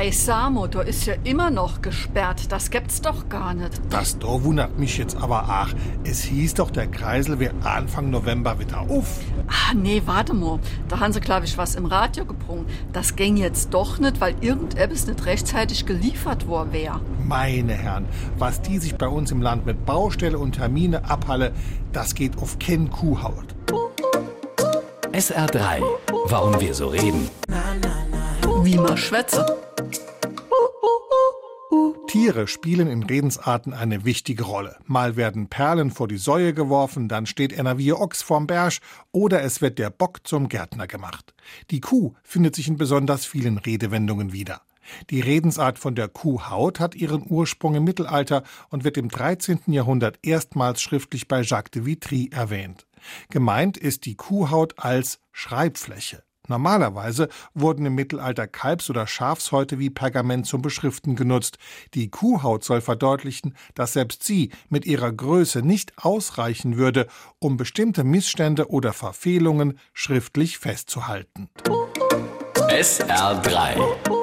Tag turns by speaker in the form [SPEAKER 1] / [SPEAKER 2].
[SPEAKER 1] Ei Samo, da ist ja immer noch gesperrt. Das gibt's doch gar nicht.
[SPEAKER 2] Das da wundert mich jetzt aber ach. Es hieß doch, der Kreisel wäre Anfang November wieder auf.
[SPEAKER 1] Ah, nee, warte mal. Da haben sie, glaube ich, was im Radio gebrungen. Das ging jetzt doch nicht, weil irgendetwas nicht rechtzeitig geliefert worden wäre.
[SPEAKER 2] Meine Herren, was die sich bei uns im Land mit Baustelle und Termine abhalle, das geht auf kein Kuhhaut.
[SPEAKER 3] SR3. Warum wir so reden.
[SPEAKER 1] Wie man schwätze.
[SPEAKER 2] Tiere spielen in Redensarten eine wichtige Rolle. Mal werden Perlen vor die Säue geworfen, dann steht einer wie Ochs vorm Berg oder es wird der Bock zum Gärtner gemacht. Die Kuh findet sich in besonders vielen Redewendungen wieder. Die Redensart von der Kuhhaut hat ihren Ursprung im Mittelalter und wird im 13. Jahrhundert erstmals schriftlich bei Jacques de Vitry erwähnt. Gemeint ist die Kuhhaut als Schreibfläche. Normalerweise wurden im Mittelalter Kalbs- oder Schafshäute wie Pergament zum Beschriften genutzt. Die Kuhhaut soll verdeutlichen, dass selbst sie mit ihrer Größe nicht ausreichen würde, um bestimmte Missstände oder Verfehlungen schriftlich festzuhalten.
[SPEAKER 3] SR3.